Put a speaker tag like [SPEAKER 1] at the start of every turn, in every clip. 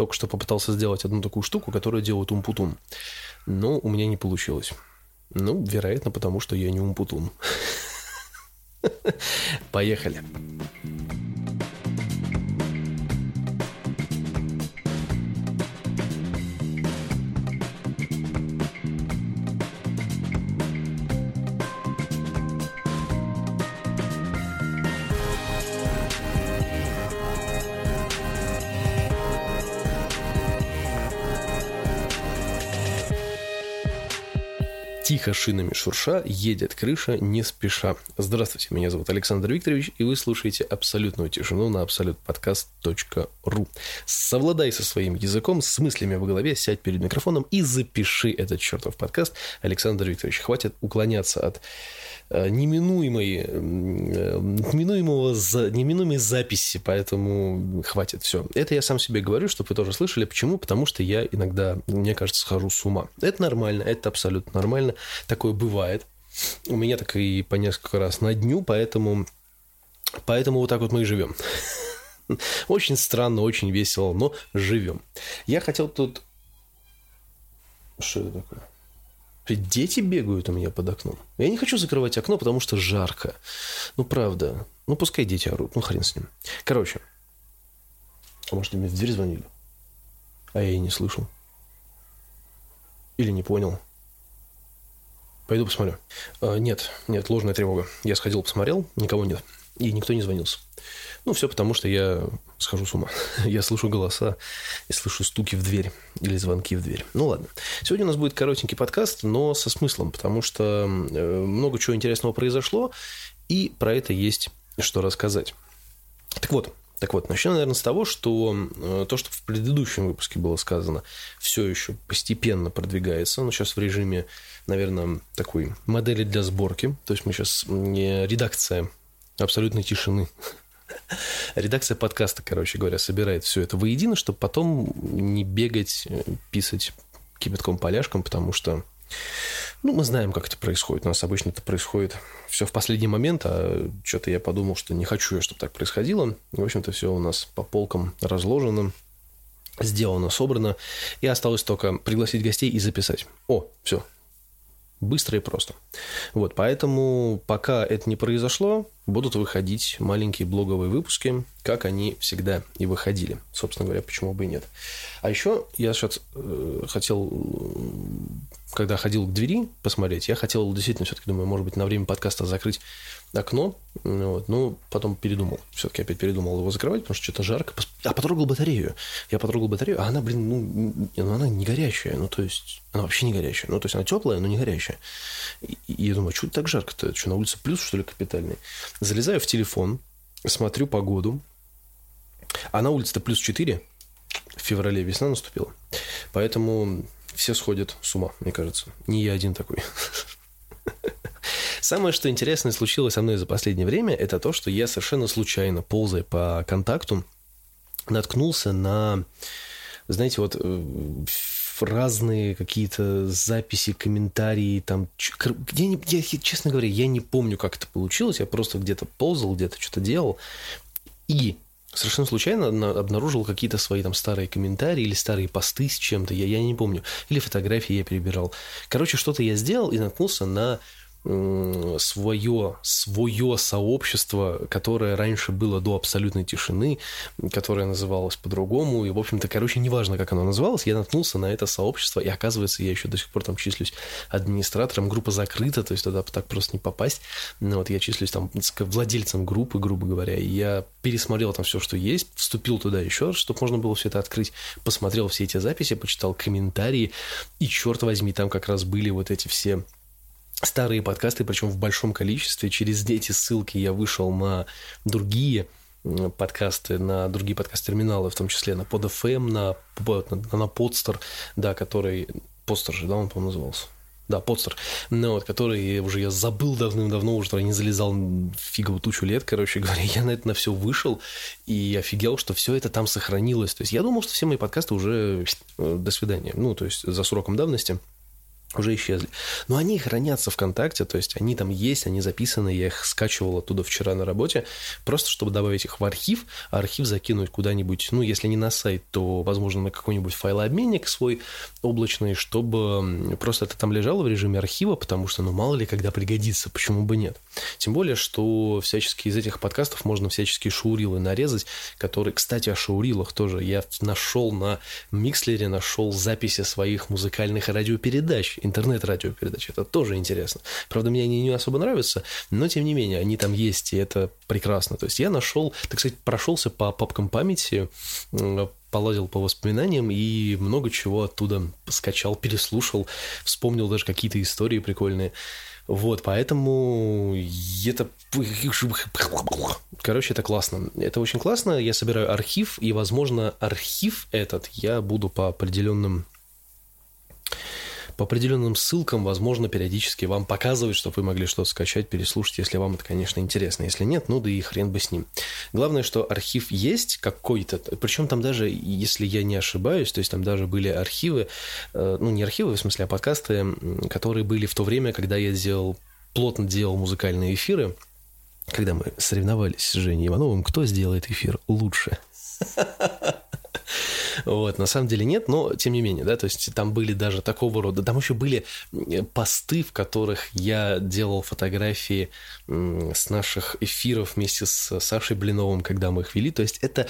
[SPEAKER 1] только что попытался сделать одну такую штуку, которая делает умпутун. Но у меня не получилось. Ну, вероятно, потому что я не умпутун. Поехали. Тихо шинами шурша едет крыша не спеша. Здравствуйте, меня зовут Александр Викторович, и вы слушаете «Абсолютную тишину» на абсолютподкаст.ру. Совладай со своим языком, с мыслями в голове, сядь перед микрофоном и запиши этот чертов подкаст. Александр Викторович, хватит уклоняться от э, неминуемой, э, неминуемого, неминуемой записи, поэтому хватит, все. Это я сам себе говорю, чтобы вы тоже слышали. Почему? Потому что я иногда, мне кажется, схожу с ума. Это нормально, это абсолютно нормально такое бывает. У меня так и по несколько раз на дню, поэтому, поэтому вот так вот мы и живем. Очень странно, очень весело, но живем. Я хотел тут... Что это такое? Дети бегают у меня под окном. Я не хочу закрывать окно, потому что жарко. Ну, правда. Ну, пускай дети орут. Ну, хрен с ним. Короче. А может, мне в дверь звонили? А я и не слышал. Или не понял. Пойду посмотрю. А, нет, нет, ложная тревога. Я сходил, посмотрел, никого нет. И никто не звонился. Ну, все потому, что я схожу с ума. я слышу голоса и слышу стуки в дверь или звонки в дверь. Ну, ладно. Сегодня у нас будет коротенький подкаст, но со смыслом, потому что э, много чего интересного произошло, и про это есть что рассказать. Так вот, так вот, начнем, наверное, с того, что э, то, что в предыдущем выпуске было сказано, все еще постепенно продвигается, но сейчас в режиме наверное, такой модели для сборки. То есть мы сейчас не редакция абсолютной тишины. Редакция подкаста, короче говоря, собирает все это воедино, чтобы потом не бегать, э, писать кипятком поляшком, потому что ну, мы знаем, как это происходит. У нас обычно это происходит все в последний момент, а что-то я подумал, что не хочу я, чтобы так происходило. В общем-то, все у нас по полкам разложено, сделано, собрано. И осталось только пригласить гостей и записать. О, все, Быстро и просто. Вот, поэтому пока это не произошло, будут выходить маленькие блоговые выпуски, как они всегда и выходили. Собственно говоря, почему бы и нет. А еще я сейчас э, хотел, когда ходил к двери посмотреть, я хотел действительно все-таки, думаю, может быть, на время подкаста закрыть окно, вот, но потом передумал, все-таки опять передумал его закрывать, потому что что-то жарко, а потрогал батарею, я потрогал батарею, а она, блин, ну, ну, она не горячая, ну, то есть, она вообще не горячая, ну, то есть, она теплая, но не горячая, и, и я думаю, что так жарко-то, что, на улице плюс, что ли, капитальный, залезаю в телефон, смотрю погоду, а на улице-то плюс 4, в феврале весна наступила, поэтому все сходят с ума, мне кажется, не я один такой. Самое, что интересное случилось со мной за последнее время, это то, что я совершенно случайно, ползая по контакту, наткнулся на, знаете, вот э, разные какие-то записи, комментарии, там, я, не, я, честно говоря, я не помню, как это получилось, я просто где-то ползал, где-то что-то делал, и совершенно случайно обнаружил какие-то свои там старые комментарии или старые посты с чем-то, я, я не помню, или фотографии я перебирал. Короче, что-то я сделал и наткнулся на свое, свое сообщество, которое раньше было до абсолютной тишины, которое называлось по-другому, и, в общем-то, короче, неважно, как оно называлось, я наткнулся на это сообщество, и, оказывается, я еще до сих пор там числюсь администратором, группа закрыта, то есть туда так просто не попасть, ну, вот я числюсь там владельцем группы, грубо говоря, и я пересмотрел там все, что есть, вступил туда еще раз, чтобы можно было все это открыть, посмотрел все эти записи, почитал комментарии, и, черт возьми, там как раз были вот эти все старые подкасты, причем в большом количестве. Через эти ссылки я вышел на другие подкасты, на другие подкаст-терминалы, в том числе на PodFM, на, на, на Podster, да, который... Podster же, да, он, по-моему, назывался? Да, Подстер, ну, вот, который уже я забыл давным-давно, уже не залезал фиговую тучу лет, короче говоря, я на это на все вышел и офигел, что все это там сохранилось. То есть я думал, что все мои подкасты уже э, до свидания, ну, то есть за сроком давности. Уже исчезли. Но они хранятся ВКонтакте, то есть они там есть, они записаны, я их скачивал оттуда вчера на работе, просто чтобы добавить их в архив, а архив закинуть куда-нибудь, ну, если не на сайт, то, возможно, на какой-нибудь файлообменник свой облачный, чтобы просто это там лежало в режиме архива, потому что, ну, мало ли, когда пригодится, почему бы нет. Тем более, что всячески из этих подкастов можно всяческие шаурилы нарезать, которые, кстати, о шаурилах тоже я нашел на Микслере, нашел записи своих музыкальных радиопередач, интернет-радиопередачи. Это тоже интересно. Правда, мне они не особо нравятся, но тем не менее, они там есть, и это прекрасно. То есть я нашел, так сказать, прошелся по папкам памяти, полазил по воспоминаниям и много чего оттуда скачал, переслушал, вспомнил даже какие-то истории прикольные. Вот, поэтому это... Короче, это классно. Это очень классно. Я собираю архив, и, возможно, архив этот я буду по определенным по определенным ссылкам, возможно, периодически вам показывать, чтобы вы могли что-то скачать, переслушать, если вам это, конечно, интересно. Если нет, ну да и хрен бы с ним. Главное, что архив есть какой-то, причем там даже, если я не ошибаюсь, то есть там даже были архивы, э, ну не архивы, в смысле, а подкасты, которые были в то время, когда я делал, плотно делал музыкальные эфиры, когда мы соревновались с Женей Ивановым, кто сделает эфир лучше. Вот, на самом деле нет, но тем не менее, да, то есть там были даже такого рода, там еще были посты, в которых я делал фотографии с наших эфиров вместе с Сашей Блиновым, когда мы их вели, то есть это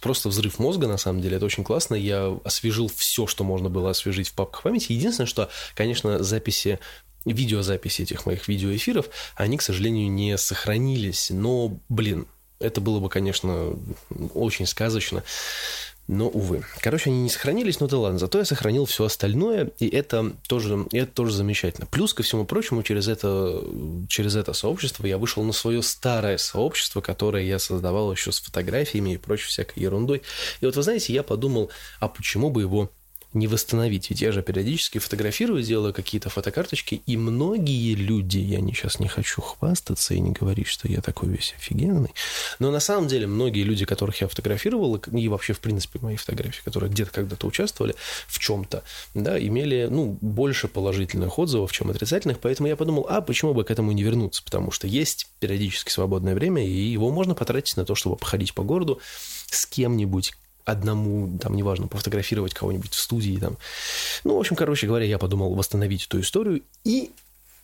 [SPEAKER 1] просто взрыв мозга, на самом деле, это очень классно, я освежил все, что можно было освежить в папках памяти, единственное, что, конечно, записи видеозаписи этих моих видеоэфиров, они, к сожалению, не сохранились. Но, блин, это было бы, конечно, очень сказочно. Но, увы. Короче, они не сохранились, но да ладно. Зато я сохранил все остальное, и это тоже, это тоже замечательно. Плюс, ко всему прочему, через это, через это сообщество я вышел на свое старое сообщество, которое я создавал еще с фотографиями и прочей всякой ерундой. И вот, вы знаете, я подумал, а почему бы его не восстановить. Ведь я же периодически фотографирую, делаю какие-то фотокарточки, и многие люди, я не, сейчас не хочу хвастаться и не говорить, что я такой весь офигенный, но на самом деле многие люди, которых я фотографировал, и вообще, в принципе, мои фотографии, которые где-то когда-то участвовали в чем-то, да, имели, ну, больше положительных отзывов, чем отрицательных, поэтому я подумал, а почему бы к этому не вернуться, потому что есть периодически свободное время, и его можно потратить на то, чтобы походить по городу с кем-нибудь, одному, там, неважно, пофотографировать кого-нибудь в студии, там. Ну, в общем, короче говоря, я подумал восстановить эту историю, и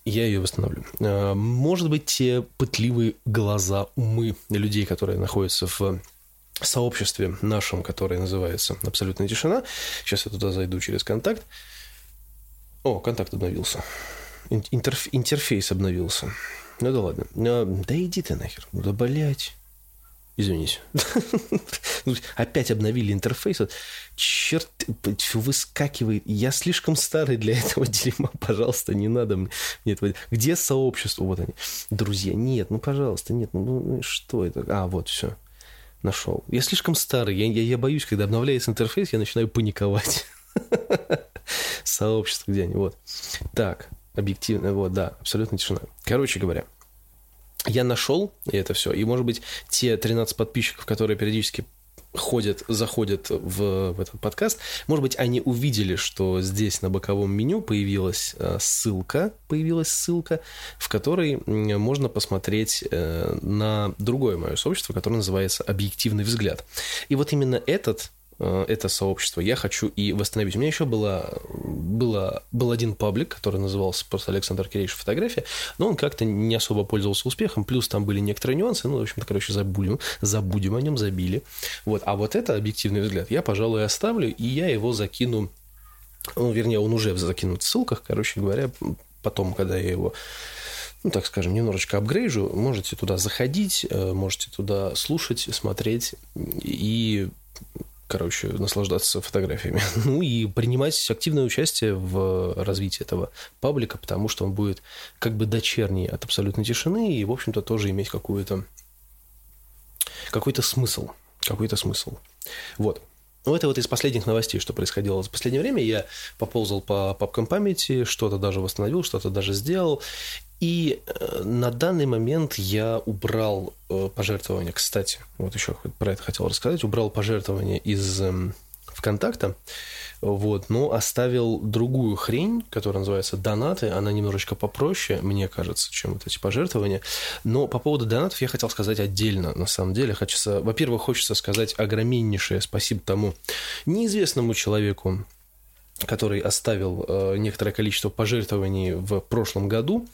[SPEAKER 1] я ее восстановлю. А, может быть, те пытливые глаза, умы людей, которые находятся в сообществе нашем, которое называется «Абсолютная тишина». Сейчас я туда зайду через контакт. О, контакт обновился. Интерф... Интерфейс обновился. Ну да ладно. А, да иди ты нахер. Да, блядь. Извините. Ну, опять обновили интерфейс. Черт, выскакивает. Я слишком старый для этого дерьма. Пожалуйста, не надо мне этого. Где сообщество? Вот они. Друзья, нет, ну, пожалуйста, нет. Ну, ну что это? А, вот, все. Нашел. Я слишком старый. Я, я, я боюсь, когда обновляется интерфейс, я начинаю паниковать. Сообщество где они? Вот. Так, объективно, вот, да, абсолютно тишина. Короче говоря, я нашел это все, и, может быть, те 13 подписчиков, которые периодически ходят, заходят в, в этот подкаст, может быть, они увидели, что здесь на боковом меню появилась э, ссылка, появилась ссылка, в которой можно посмотреть э, на другое мое сообщество, которое называется «Объективный взгляд». И вот именно этот это сообщество, я хочу и восстановить. У меня еще было, было, был один паблик, который назывался просто Александр Кирейш фотография, но он как-то не особо пользовался успехом, плюс там были некоторые нюансы, ну, в общем-то, короче, забудем, забудем о нем, забили. Вот. А вот это объективный взгляд я, пожалуй, оставлю, и я его закину, ну, вернее, он уже закинут в ссылках, короче говоря, потом, когда я его ну, так скажем, немножечко апгрейжу, можете туда заходить, э, можете туда слушать, смотреть и короче, наслаждаться фотографиями. Ну и принимать активное участие в развитии этого паблика, потому что он будет как бы дочерний от абсолютной тишины и, в общем-то, тоже иметь какую-то какой-то смысл. Какой-то смысл. Вот. Ну, это вот из последних новостей, что происходило за последнее время. Я поползал по папкам памяти, что-то даже восстановил, что-то даже сделал. И э, на данный момент я убрал э, пожертвования, кстати, вот еще про это хотел рассказать, убрал пожертвования из эм, ВКонтакта, Вот, но оставил другую хрень, которая называется донаты. Она немножечко попроще, мне кажется, чем вот эти пожертвования. Но по поводу донатов я хотел сказать отдельно, на самом деле. Хочется, во-первых, хочется сказать огромнейшее спасибо тому неизвестному человеку, который оставил э, некоторое количество пожертвований в прошлом году.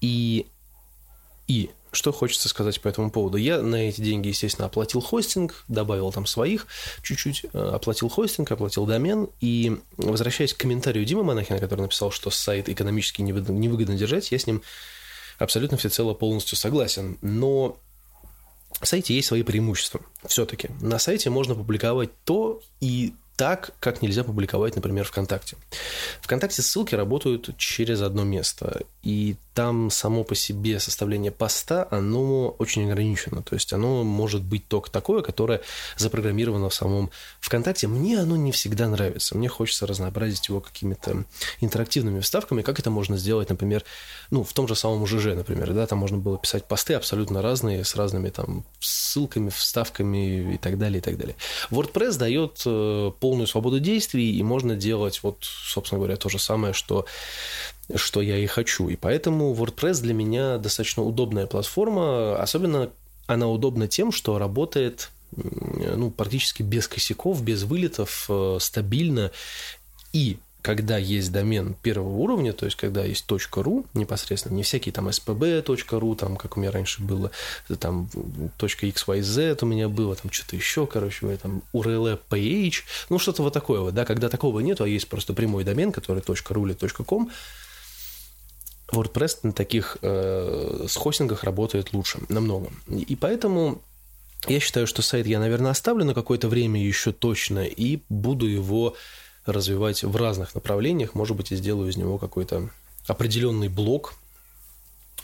[SPEAKER 1] И, и что хочется сказать по этому поводу? Я на эти деньги, естественно, оплатил хостинг, добавил там своих чуть-чуть, э, оплатил хостинг, оплатил домен. И возвращаясь к комментарию Димы Монахина, который написал, что сайт экономически невыгодно, держать, я с ним абсолютно всецело полностью согласен. Но в сайте есть свои преимущества. Все-таки на сайте можно публиковать то и так, как нельзя публиковать, например, ВКонтакте. ВКонтакте ссылки работают через одно место, и там само по себе составление поста, оно очень ограничено. То есть оно может быть только такое, которое запрограммировано в самом ВКонтакте. Мне оно не всегда нравится. Мне хочется разнообразить его какими-то интерактивными вставками. Как это можно сделать, например, ну, в том же самом ЖЖ, например, да, там можно было писать посты абсолютно разные, с разными там ссылками, вставками и так далее, и так далее. WordPress дает э, полную свободу действий, и можно делать вот, собственно говоря, то же самое, что что я и хочу. И поэтому WordPress для меня достаточно удобная платформа, особенно она удобна тем, что работает ну, практически без косяков, без вылетов, э, стабильно. И когда есть домен первого уровня, то есть когда есть .ru непосредственно, не всякие там spb.ru, там, как у меня раньше было, там .xyz у меня было, там что-то еще, короче, там URL ph, ну что-то вот такое вот, да, когда такого нету, а есть просто прямой домен, который .ru или .com, WordPress на таких э, с хостингах работает лучше, намного. И поэтому я считаю, что сайт я, наверное, оставлю на какое-то время еще точно и буду его развивать в разных направлениях. Может быть, и сделаю из него какой-то определенный блок,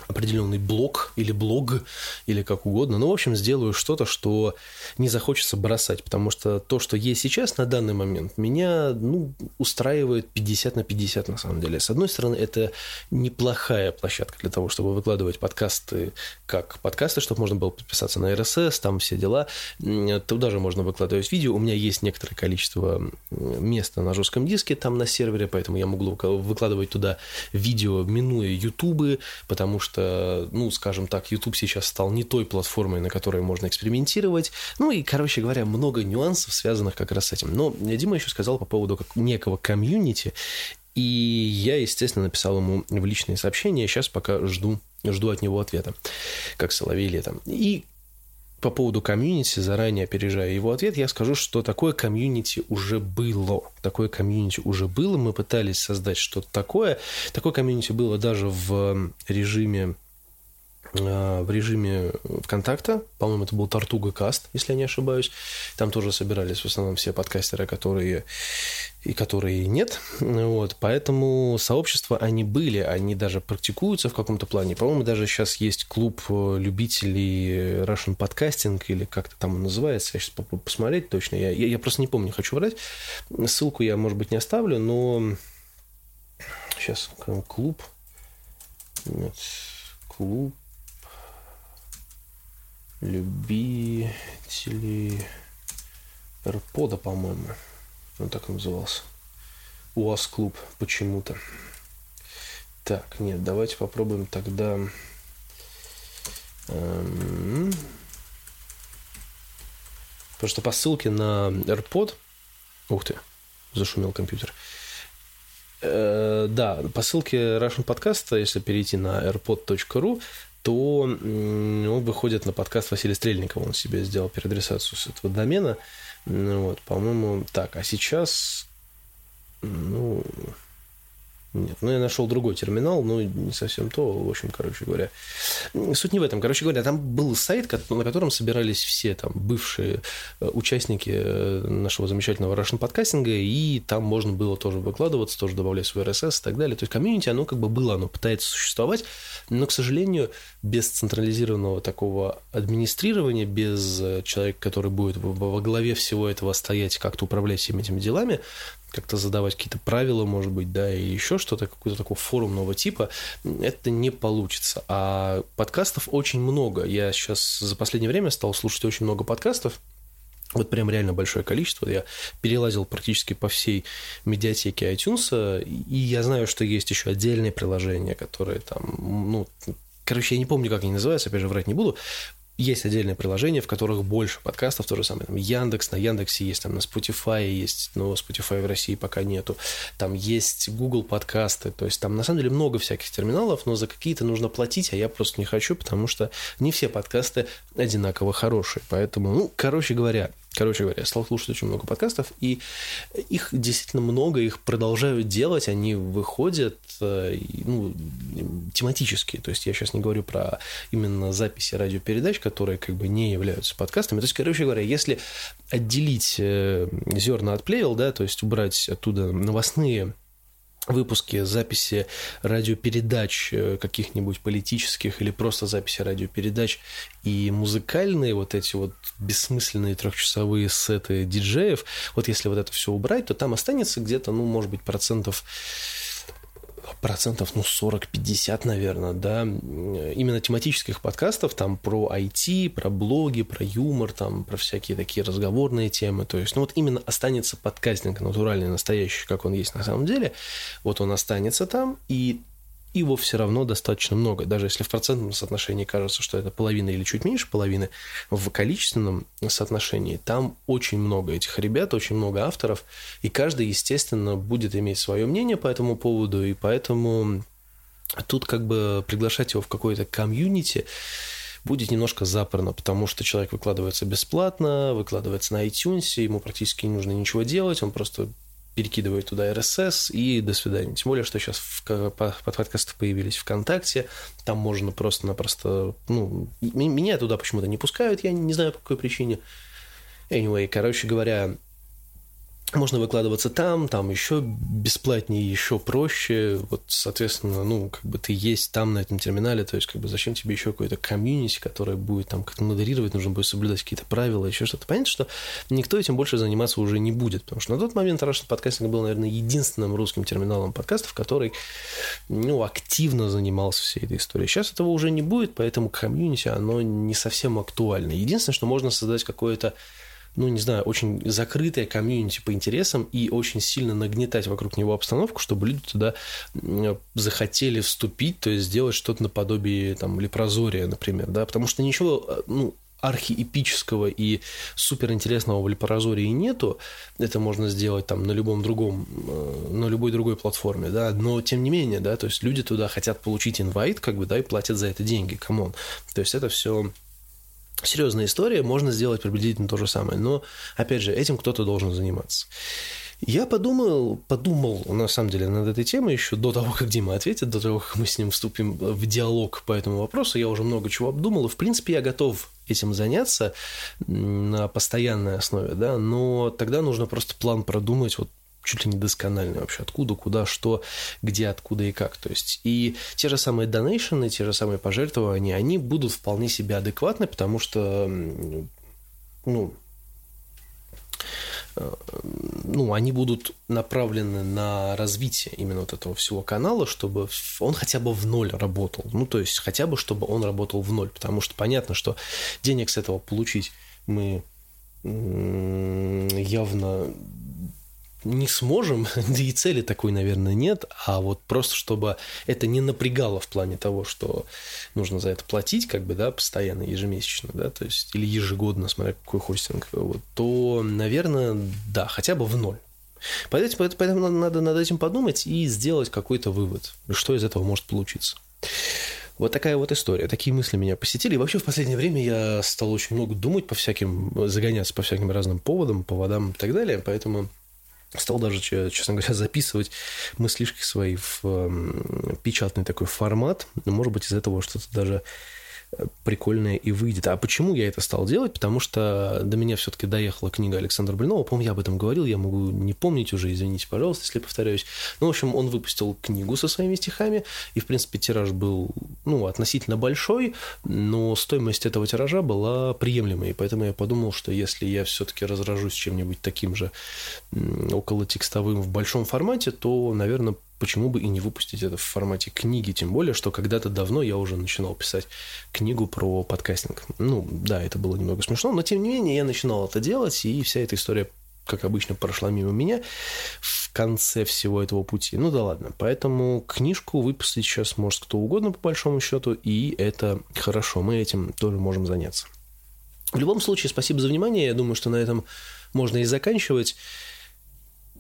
[SPEAKER 1] определенный блок или блог, или как угодно. Ну, в общем, сделаю что-то, что не захочется бросать, потому что то, что есть сейчас на данный момент, меня ну, устраивает 50 на 50 на самом деле. С одной стороны, это неплохая площадка для того, чтобы выкладывать подкасты как подкасты, чтобы можно было подписаться на RSS, там все дела. Туда же можно выкладывать видео. У меня есть некоторое количество места на жестком диске там на сервере, поэтому я могу выкладывать туда видео, минуя ютубы, потому что, ну, скажем так, YouTube сейчас стал не той платформой, на которой можно экспериментировать. Ну и, короче говоря, много нюансов, связанных как раз с этим. Но Дима еще сказал по поводу как некого комьюнити, и я, естественно, написал ему в личные сообщения. Сейчас пока жду, жду от него ответа, как соловей летом. И по поводу комьюнити, заранее опережая его ответ, я скажу, что такое комьюнити уже было. Такое комьюнити уже было. Мы пытались создать что-то такое. Такое комьюнити было даже в режиме в режиме ВКонтакта. По-моему, это был Тартуга Каст, если я не ошибаюсь. Там тоже собирались в основном все подкастеры, которые и которые нет. Вот, поэтому сообщества, они были, они даже практикуются в каком-то плане. По-моему, даже сейчас есть клуб э, любителей Russian Podcasting, или как-то там он называется. Я сейчас попробую посмотреть точно. Я, я, я просто не помню, хочу врать. Ссылку я, может быть, не оставлю, но сейчас клуб. Нет, клуб любители AirPod, по-моему. Он так назывался. УАЗ клуб почему-то. Так, нет, давайте попробуем тогда... Эм... Потому что по ссылке на AirPod... Ух ты, зашумел компьютер. Э, да, по ссылке Russian Podcast, если перейти на airpod.ru, то он выходит на подкаст Василия Стрельникова. Он себе сделал переадресацию с этого домена. Ну вот, по-моему, так. А сейчас, ну, нет, ну я нашел другой терминал, но не совсем то. В общем, короче говоря, суть не в этом. Короче говоря, там был сайт, на котором собирались все там бывшие э, участники э, нашего замечательного Russian подкастинга, и там можно было тоже выкладываться, тоже добавлять свой RSS и так далее. То есть комьюнити, оно как бы было, оно пытается существовать, но, к сожалению, без централизированного такого администрирования, без э, человека, который будет во главе всего этого стоять, как-то управлять всеми этими делами, как-то задавать какие-то правила, может быть, да, и еще что-то, какой-то такой форумного типа, это не получится. А подкастов очень много. Я сейчас за последнее время стал слушать очень много подкастов, Вот прям реально большое количество. Я перелазил практически по всей медиатеке iTunes, и я знаю, что есть еще отдельные приложения, которые там, ну, короче, я не помню, как они называются, опять же, врать не буду. Есть отдельные приложения, в которых больше подкастов, то же самое, там Яндекс, на Яндексе есть, там на Spotify есть, но Spotify в России пока нету. Там есть Google подкасты, то есть там на самом деле много всяких терминалов, но за какие-то нужно платить, а я просто не хочу, потому что не все подкасты одинаково хорошие. Поэтому, ну, короче говоря, Короче говоря, я стал слушать очень много подкастов, и их действительно много, их продолжают делать, они выходят э, ну, тематические. То есть я сейчас не говорю про именно записи радиопередач, которые как бы не являются подкастами. То есть, короче говоря, если отделить э, зерна от плевел, да, то есть убрать оттуда новостные выпуски, записи радиопередач э, каких-нибудь политических или просто записи радиопередач. И музыкальные вот эти вот бессмысленные трехчасовые сеты диджеев, вот если вот это все убрать, то там останется где-то, ну, может быть, процентов процентов, ну, 40-50, наверное, да, именно тематических подкастов, там, про IT, про блоги, про юмор, там, про всякие такие разговорные темы, то есть, ну, вот именно останется подкастинг натуральный, настоящий, как он есть на самом деле, вот он останется там, и его все равно достаточно много. Даже если в процентном соотношении кажется, что это половина или чуть меньше половины, в количественном соотношении там очень много этих ребят, очень много авторов, и каждый, естественно, будет иметь свое мнение по этому поводу, и поэтому тут как бы приглашать его в какое-то комьюнити будет немножко запорно, потому что человек выкладывается бесплатно, выкладывается на iTunes, ему практически не нужно ничего делать, он просто перекидывает туда RSS и до свидания. Тем более, что сейчас в, под подкасты появились ВКонтакте, там можно просто-напросто, ну, меня туда почему-то не пускают, я не знаю по какой причине. Anyway, короче говоря, можно выкладываться там, там еще бесплатнее, еще проще. Вот, соответственно, ну, как бы ты есть там, на этом терминале, то есть, как бы, зачем тебе еще какой-то комьюнити, который будет там как-то модерировать, нужно будет соблюдать какие-то правила, еще что-то. Понятно, что никто этим больше заниматься уже не будет, потому что на тот момент Russian Podcasting был, наверное, единственным русским терминалом подкастов, который, ну, активно занимался всей этой историей. Сейчас этого уже не будет, поэтому комьюнити, оно не совсем актуально. Единственное, что можно создать какое-то ну, не знаю, очень закрытое комьюнити по интересам и очень сильно нагнетать вокруг него обстановку, чтобы люди туда захотели вступить, то есть сделать что-то наподобие там лепрозория, например, да, потому что ничего, э, ну, архиэпического и суперинтересного в лепрозории нету, это можно сделать там на любом другом, э, на любой другой платформе, да, но тем не менее, да, то есть люди туда хотят получить инвайт, как бы, да, и платят за это деньги, come on. То есть это все серьезная история, можно сделать приблизительно то же самое. Но, опять же, этим кто-то должен заниматься. Я подумал, подумал, на самом деле, над этой темой еще до того, как Дима ответит, до того, как мы с ним вступим в диалог по этому вопросу. Я уже много чего обдумал, и, в принципе, я готов этим заняться на постоянной основе, да, но тогда нужно просто план продумать, вот чуть ли не досконально вообще, откуда, куда, что, где, откуда и как. То есть и те же самые донейшены, те же самые пожертвования, они будут вполне себе адекватны, потому что, ну, э, ну, они будут направлены на развитие именно вот этого всего канала, чтобы он хотя бы в ноль работал. Ну, то есть хотя бы, чтобы он работал в ноль, потому что понятно, что денег с этого получить мы явно не сможем, да и цели такой, наверное, нет, а вот просто чтобы это не напрягало в плане того, что нужно за это платить, как бы, да, постоянно, ежемесячно, да, то есть, или ежегодно, смотря какой хостинг, вот, то, наверное, да, хотя бы в ноль. Поэтому, поэтому надо над этим подумать и сделать какой-то вывод, что из этого может получиться. Вот такая вот история. Такие мысли меня посетили. И вообще в последнее время я стал очень много думать по всяким, загоняться по всяким разным поводам, поводам и так далее. Поэтому стал даже, честно говоря, записывать мыслишки свои в печатный такой формат. Может быть, из этого что-то даже прикольное и выйдет. А почему я это стал делать? Потому что до меня все-таки доехала книга Александра Блинова. Помню, я об этом говорил, я могу не помнить уже, извините, пожалуйста, если повторяюсь. Ну, в общем, он выпустил книгу со своими стихами, и, в принципе, тираж был, ну, относительно большой, но стоимость этого тиража была приемлемой, поэтому я подумал, что если я все-таки разражусь чем-нибудь таким же около текстовым в большом формате, то, наверное, почему бы и не выпустить это в формате книги, тем более, что когда-то давно я уже начинал писать книгу про подкастинг. Ну, да, это было немного смешно, но тем не менее я начинал это делать, и вся эта история как обычно, прошла мимо меня в конце всего этого пути. Ну да ладно. Поэтому книжку выпустить сейчас может кто угодно, по большому счету, и это хорошо. Мы этим тоже можем заняться. В любом случае, спасибо за внимание. Я думаю, что на этом можно и заканчивать.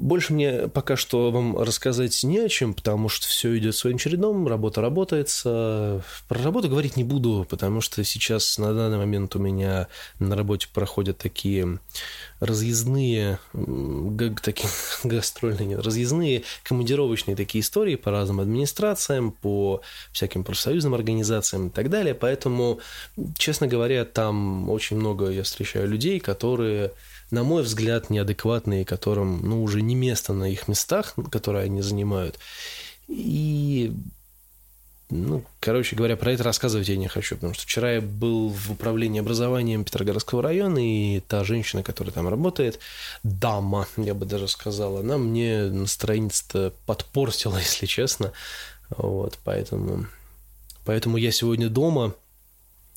[SPEAKER 1] Больше мне пока что вам рассказать не о чем, потому что все идет своим чередом, работа работается. Про работу говорить не буду, потому что сейчас на данный момент у меня на работе проходят такие разъездные, такие гастрольные, разъездные, командировочные такие истории по разным администрациям, по всяким профсоюзным организациям и так далее. Поэтому, честно говоря, там очень много я встречаю людей, которые на мой взгляд, неадекватные, которым, ну, уже не место на их местах, которые они занимают. И ну, короче говоря, про это рассказывать я не хочу, потому что вчера я был в управлении образованием Петроградского района, и та женщина, которая там работает, дама, я бы даже сказал, она мне настроение-то подпортила, если честно. Вот, поэтому, поэтому я сегодня дома,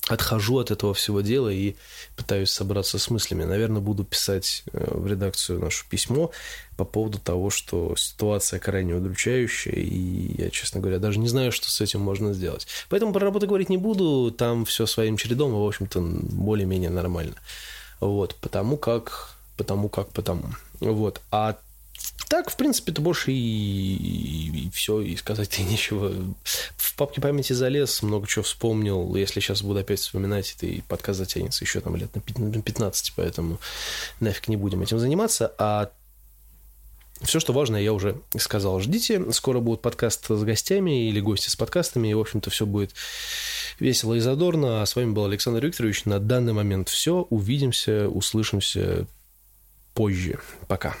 [SPEAKER 1] отхожу от этого всего дела и пытаюсь собраться с мыслями. Наверное, буду писать э, в редакцию наше письмо по поводу того, что ситуация крайне удручающая, и я, честно говоря, даже не знаю, что с этим можно сделать. Поэтому про работу говорить не буду, там все своим чередом, и, в общем-то, более-менее нормально. Вот, потому как, потому как, потому. Вот, а так, в принципе, это больше и, и, все, и сказать-то нечего. В папке памяти залез, много чего вспомнил. Если сейчас буду опять вспоминать, это и подкаст затянется еще там лет на 15, поэтому нафиг не будем этим заниматься. А все, что важно, я уже сказал. Ждите, скоро будет подкаст с гостями или гости с подкастами, и, в общем-то, все будет весело и задорно. А с вами был Александр Викторович. На данный момент все. Увидимся, услышимся позже. Пока.